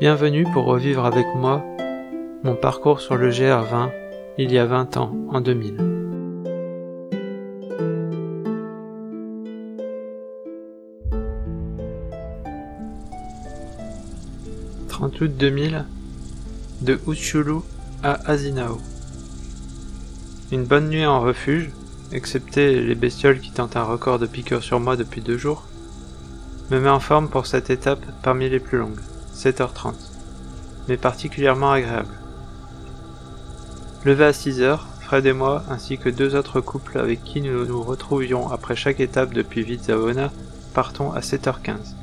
Bienvenue pour revivre avec moi mon parcours sur le GR20 il y a 20 ans, en 2000. « 30 août 2000, de Uchulu à Azinao. Une bonne nuit en refuge, excepté les bestioles qui tentent un record de piqûres sur moi depuis deux jours, me met en forme pour cette étape parmi les plus longues, 7h30, mais particulièrement agréable. Levé à 6h, Fred et moi, ainsi que deux autres couples avec qui nous nous retrouvions après chaque étape depuis Vizavona, partons à 7h15.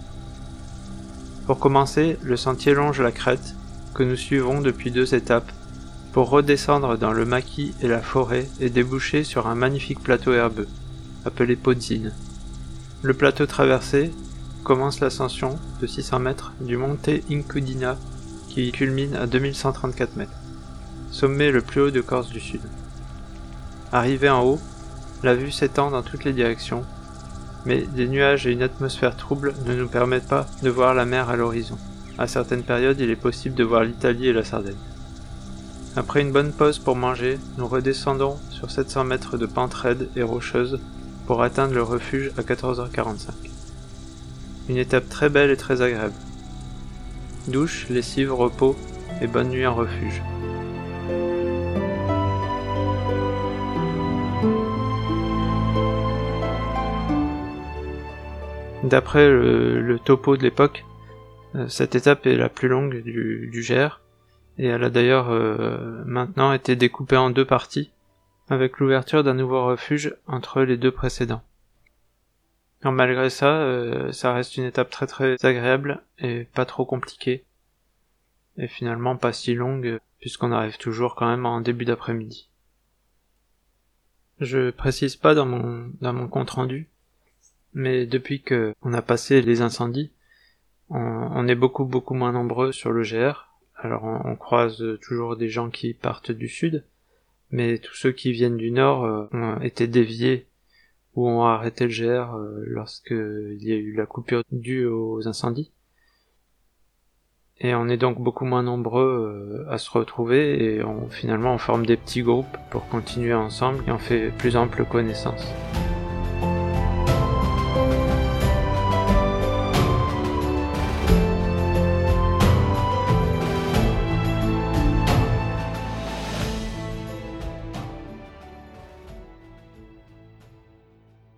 Pour commencer, le sentier longe la crête, que nous suivons depuis deux étapes, pour redescendre dans le maquis et la forêt et déboucher sur un magnifique plateau herbeux, appelé Podzine. Le plateau traversé, commence l'ascension de 600 mètres du Monte Incudina qui culmine à 2134 mètres, sommet le plus haut de Corse du Sud. Arrivé en haut, la vue s'étend dans toutes les directions, mais des nuages et une atmosphère trouble ne nous permettent pas de voir la mer à l'horizon. À certaines périodes, il est possible de voir l'Italie et la Sardaigne. Après une bonne pause pour manger, nous redescendons sur 700 mètres de pente raide et rocheuse pour atteindre le refuge à 14h45. Une étape très belle et très agréable. Douche, lessive, repos et bonne nuit en refuge. D'après le, topo de l'époque, euh, cette étape est la plus longue du, GR, et elle a d'ailleurs euh, maintenant été découpée en deux parties, avec l'ouverture d'un nouveau refuge entre les deux précédents malgré ça, euh, ça reste une étape très très agréable et pas trop compliquée. Et finalement pas si longue, puisqu'on arrive toujours quand même en début d'après-midi. Je précise pas dans mon, dans mon compte rendu, mais depuis que on a passé les incendies, on, est beaucoup beaucoup moins nombreux sur le GR. Alors on, croise toujours des gens qui partent du sud, mais tous ceux qui viennent du nord euh, ont été déviés où on a arrêté le GR euh, lorsqu'il y a eu la coupure due aux incendies. Et on est donc beaucoup moins nombreux euh, à se retrouver et on, finalement on forme des petits groupes pour continuer ensemble et on fait plus ample connaissance.